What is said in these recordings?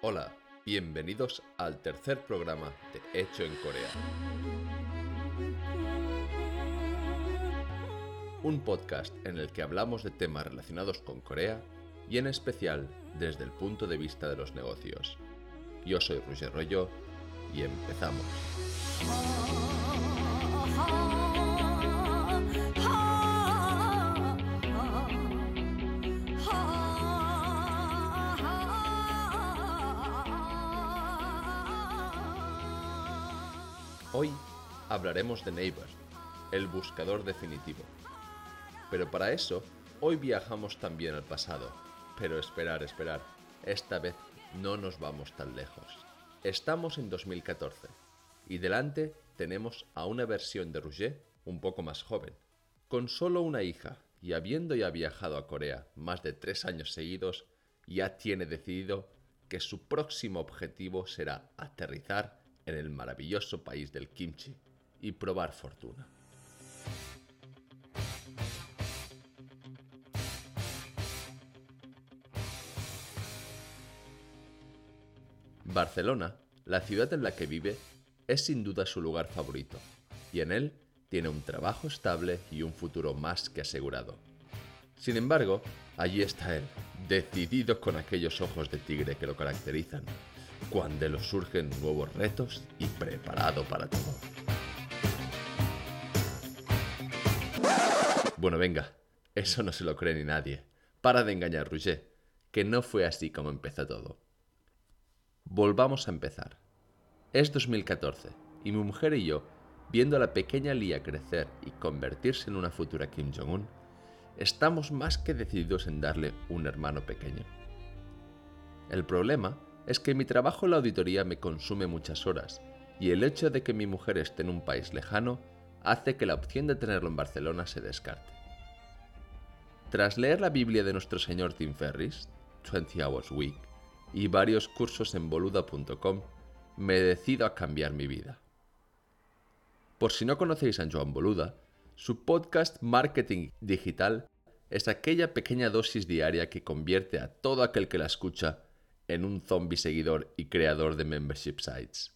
Hola, bienvenidos al tercer programa de Hecho en Corea. Un podcast en el que hablamos de temas relacionados con Corea y en especial desde el punto de vista de los negocios. Yo soy Roger Rollo y empezamos. Hoy hablaremos de Neighbor, el buscador definitivo. Pero para eso, hoy viajamos también al pasado. Pero esperar, esperar, esta vez no nos vamos tan lejos. Estamos en 2014 y delante tenemos a una versión de Rouget un poco más joven. Con solo una hija y habiendo ya viajado a Corea más de tres años seguidos, ya tiene decidido que su próximo objetivo será aterrizar en el maravilloso país del kimchi y probar fortuna. Barcelona, la ciudad en la que vive, es sin duda su lugar favorito, y en él tiene un trabajo estable y un futuro más que asegurado. Sin embargo, allí está él, decidido con aquellos ojos de tigre que lo caracterizan, cuando le surgen nuevos retos y preparado para todo. Bueno, venga, eso no se lo cree ni nadie. Para de engañar, Rouget, que no fue así como empezó todo. Volvamos a empezar. Es 2014 y mi mujer y yo, viendo a la pequeña Lia crecer y convertirse en una futura Kim Jong-un, estamos más que decididos en darle un hermano pequeño. El problema es que mi trabajo en la auditoría me consume muchas horas y el hecho de que mi mujer esté en un país lejano hace que la opción de tenerlo en Barcelona se descarte. Tras leer la Biblia de nuestro señor Tim Ferris, 20 Hours Week, y varios cursos en boluda.com, me decido a cambiar mi vida. Por si no conocéis a Joan Boluda, su podcast Marketing Digital es aquella pequeña dosis diaria que convierte a todo aquel que la escucha en un zombie seguidor y creador de membership sites.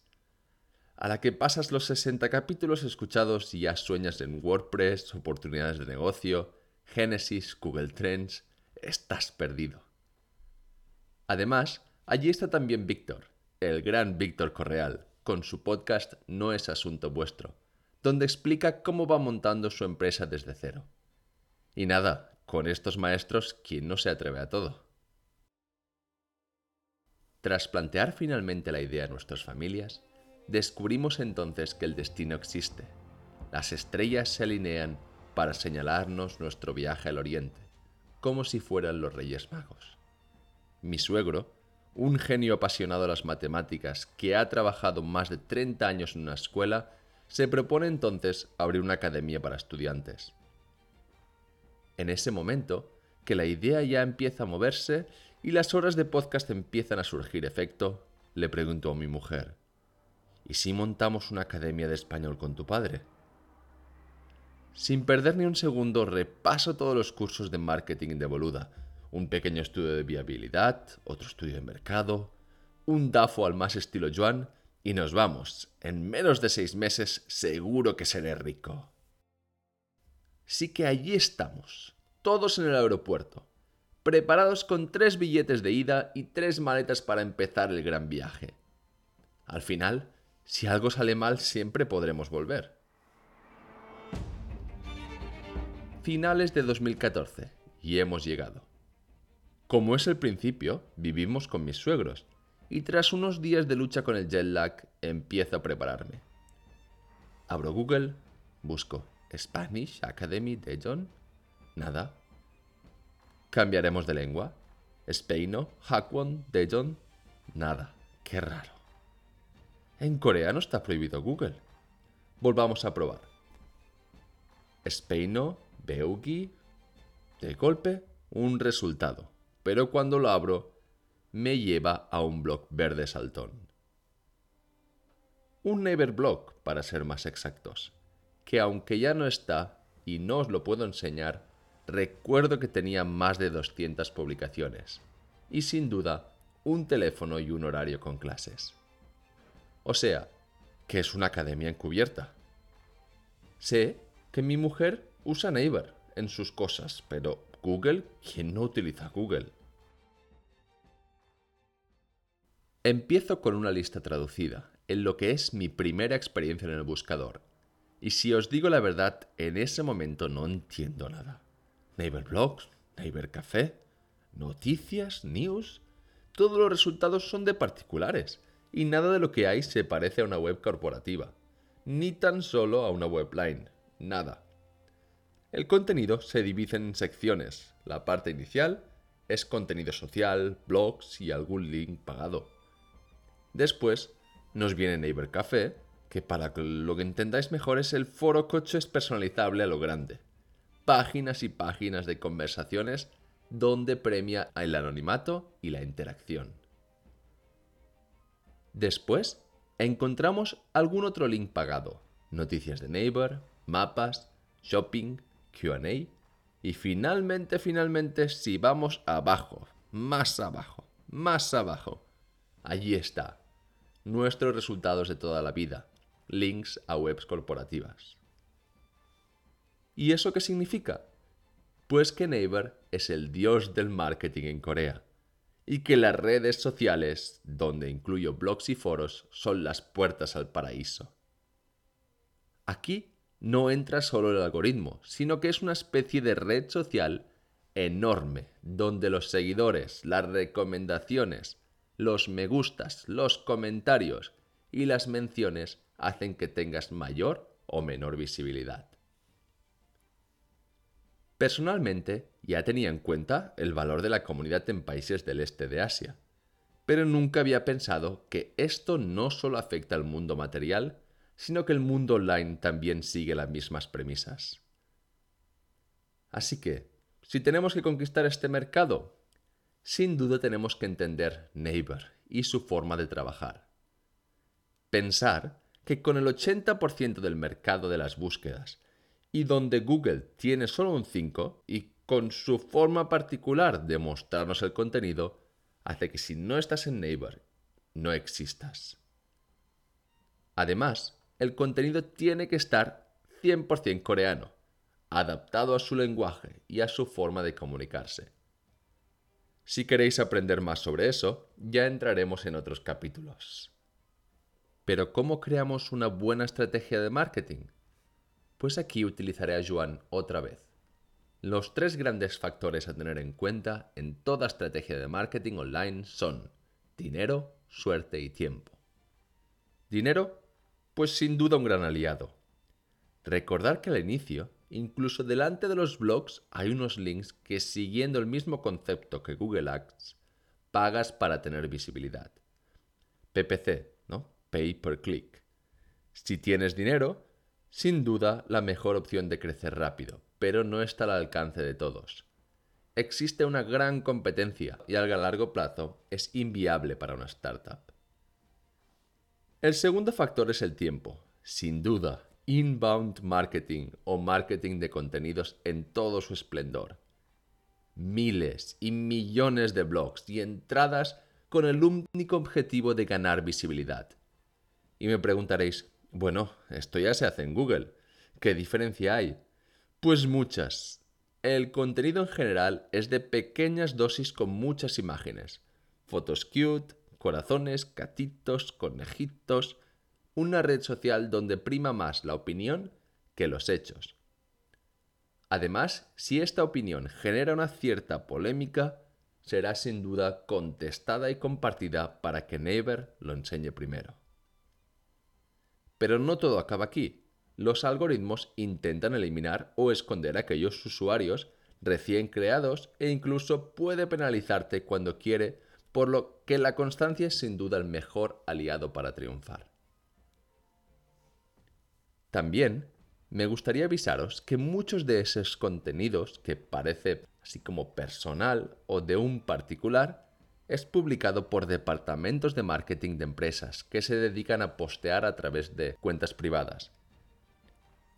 A la que pasas los 60 capítulos escuchados y ya sueñas en WordPress, oportunidades de negocio, Genesis, Google Trends, estás perdido. Además, allí está también Víctor, el gran Víctor Correal, con su podcast No es Asunto Vuestro, donde explica cómo va montando su empresa desde cero. Y nada, con estos maestros, ¿quién no se atreve a todo? Tras plantear finalmente la idea a nuestras familias, descubrimos entonces que el destino existe. Las estrellas se alinean para señalarnos nuestro viaje al oriente, como si fueran los Reyes Magos. Mi suegro, un genio apasionado a las matemáticas que ha trabajado más de 30 años en una escuela, se propone entonces abrir una academia para estudiantes. En ese momento, que la idea ya empieza a moverse y las horas de podcast empiezan a surgir efecto, le preguntó a mi mujer, ¿y si montamos una academia de español con tu padre? Sin perder ni un segundo, repaso todos los cursos de marketing de Boluda, un pequeño estudio de viabilidad, otro estudio de mercado, un DAFO al más estilo Joan, y nos vamos. En menos de seis meses seguro que seré rico. Sí que allí estamos, todos en el aeropuerto, preparados con tres billetes de ida y tres maletas para empezar el gran viaje. Al final, si algo sale mal, siempre podremos volver. Finales de 2014, y hemos llegado. Como es el principio, vivimos con mis suegros, y tras unos días de lucha con el jet lag, empiezo a prepararme. Abro Google, busco Spanish Academy de John. Nada. ¿Cambiaremos de lengua? ¿Speino? ¿Hakwon? ¿Dejon? Nada. Qué raro. En coreano está prohibido Google. Volvamos a probar. Speino, Beugi. De golpe, un resultado. Pero cuando lo abro, me lleva a un blog verde saltón. Un Never blog, para ser más exactos, que aunque ya no está y no os lo puedo enseñar, recuerdo que tenía más de 200 publicaciones y sin duda un teléfono y un horario con clases. O sea, que es una academia encubierta. Sé que mi mujer usa Neighbor en sus cosas, pero Google, ¿quién no utiliza Google? Empiezo con una lista traducida, en lo que es mi primera experiencia en el buscador. Y si os digo la verdad, en ese momento no entiendo nada. Neighbor Blogs, Neighbor Café, noticias, news, todos los resultados son de particulares y nada de lo que hay se parece a una web corporativa, ni tan solo a una webline, nada. El contenido se divide en secciones. La parte inicial es contenido social, blogs y algún link pagado. Después nos viene Neighbor Café, que para lo que entendáis mejor es el foro coches personalizable a lo grande. Páginas y páginas de conversaciones donde premia el anonimato y la interacción. Después encontramos algún otro link pagado, noticias de Neighbor, mapas, shopping, QA y finalmente, finalmente, si vamos abajo, más abajo, más abajo, allí está, nuestros resultados de toda la vida, links a webs corporativas. ¿Y eso qué significa? Pues que Naver es el dios del marketing en Corea y que las redes sociales, donde incluyo blogs y foros, son las puertas al paraíso. Aquí no entra solo el algoritmo, sino que es una especie de red social enorme, donde los seguidores, las recomendaciones, los me gustas, los comentarios y las menciones hacen que tengas mayor o menor visibilidad. Personalmente, ya tenía en cuenta el valor de la comunidad en países del este de Asia, pero nunca había pensado que esto no solo afecta al mundo material, sino que el mundo online también sigue las mismas premisas. Así que, si tenemos que conquistar este mercado, sin duda tenemos que entender Neighbor y su forma de trabajar. Pensar que con el 80% del mercado de las búsquedas y donde Google tiene solo un 5 y con su forma particular de mostrarnos el contenido, hace que si no estás en Neighbor, no existas. Además, el contenido tiene que estar 100% coreano, adaptado a su lenguaje y a su forma de comunicarse. Si queréis aprender más sobre eso, ya entraremos en otros capítulos. Pero ¿cómo creamos una buena estrategia de marketing? Pues aquí utilizaré a Joan otra vez. Los tres grandes factores a tener en cuenta en toda estrategia de marketing online son dinero, suerte y tiempo. Dinero, pues sin duda un gran aliado. Recordar que al inicio Incluso delante de los blogs hay unos links que siguiendo el mismo concepto que Google Ads, pagas para tener visibilidad. PPC, ¿no? Pay per click. Si tienes dinero, sin duda la mejor opción de crecer rápido, pero no está al alcance de todos. Existe una gran competencia y a largo plazo es inviable para una startup. El segundo factor es el tiempo. Sin duda, inbound marketing o marketing de contenidos en todo su esplendor. Miles y millones de blogs y entradas con el único objetivo de ganar visibilidad. Y me preguntaréis, bueno, esto ya se hace en Google. ¿Qué diferencia hay? Pues muchas. El contenido en general es de pequeñas dosis con muchas imágenes. Fotos cute, corazones, catitos, conejitos, una red social donde prima más la opinión que los hechos. Además, si esta opinión genera una cierta polémica, será sin duda contestada y compartida para que Neighbor lo enseñe primero. Pero no todo acaba aquí. Los algoritmos intentan eliminar o esconder a aquellos usuarios recién creados e incluso puede penalizarte cuando quiere, por lo que la constancia es sin duda el mejor aliado para triunfar. También me gustaría avisaros que muchos de esos contenidos que parece así como personal o de un particular es publicado por departamentos de marketing de empresas que se dedican a postear a través de cuentas privadas.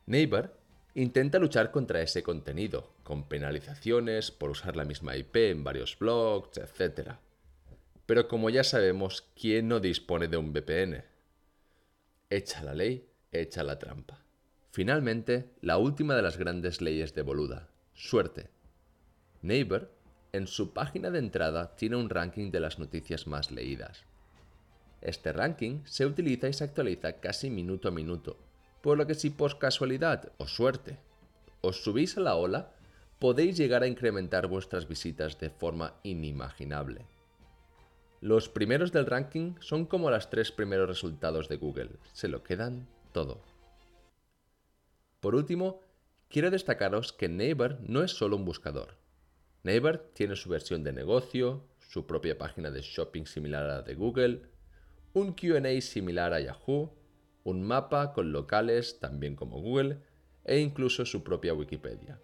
Neighbor intenta luchar contra ese contenido, con penalizaciones por usar la misma IP en varios blogs, etc. Pero como ya sabemos, ¿quién no dispone de un VPN? Echa la ley, echa la trampa. Finalmente, la última de las grandes leyes de Boluda, suerte. Neighbor, en su página de entrada, tiene un ranking de las noticias más leídas. Este ranking se utiliza y se actualiza casi minuto a minuto, por lo que si por casualidad o suerte os subís a la ola, podéis llegar a incrementar vuestras visitas de forma inimaginable. Los primeros del ranking son como los tres primeros resultados de Google, se lo quedan todo. Por último, quiero destacaros que Neighbor no es solo un buscador. Neighbor tiene su versión de negocio, su propia página de shopping similar a la de Google, un QA similar a Yahoo, un mapa con locales también como Google e incluso su propia Wikipedia.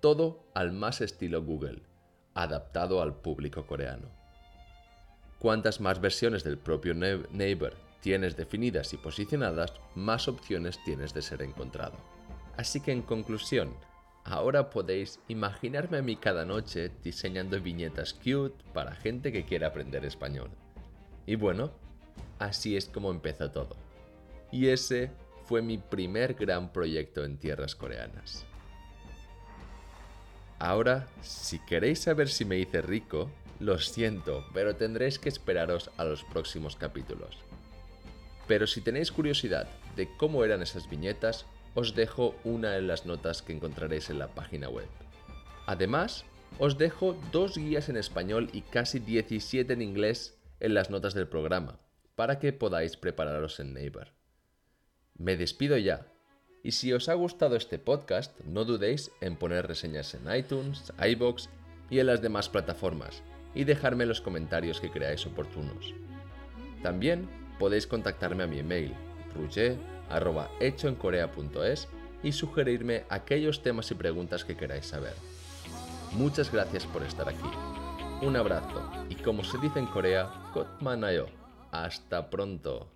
Todo al más estilo Google, adaptado al público coreano. Cuantas más versiones del propio Neighbor tienes definidas y posicionadas, más opciones tienes de ser encontrado. Así que en conclusión, ahora podéis imaginarme a mí cada noche diseñando viñetas cute para gente que quiera aprender español. Y bueno, Así es como empezó todo. Y ese fue mi primer gran proyecto en tierras coreanas. Ahora, si queréis saber si me hice rico, lo siento, pero tendréis que esperaros a los próximos capítulos. Pero si tenéis curiosidad de cómo eran esas viñetas, os dejo una en las notas que encontraréis en la página web. Además, os dejo dos guías en español y casi 17 en inglés en las notas del programa, para que podáis prepararos en Neighbor. Me despido ya, y si os ha gustado este podcast, no dudéis en poner reseñas en iTunes, iBox y en las demás plataformas, y dejarme los comentarios que creáis oportunos. También podéis contactarme a mi email, ruge.hechoencorea.es y sugerirme aquellos temas y preguntas que queráis saber. Muchas gracias por estar aquí. Un abrazo y como se dice en Corea, Kotmanayo. Hasta pronto.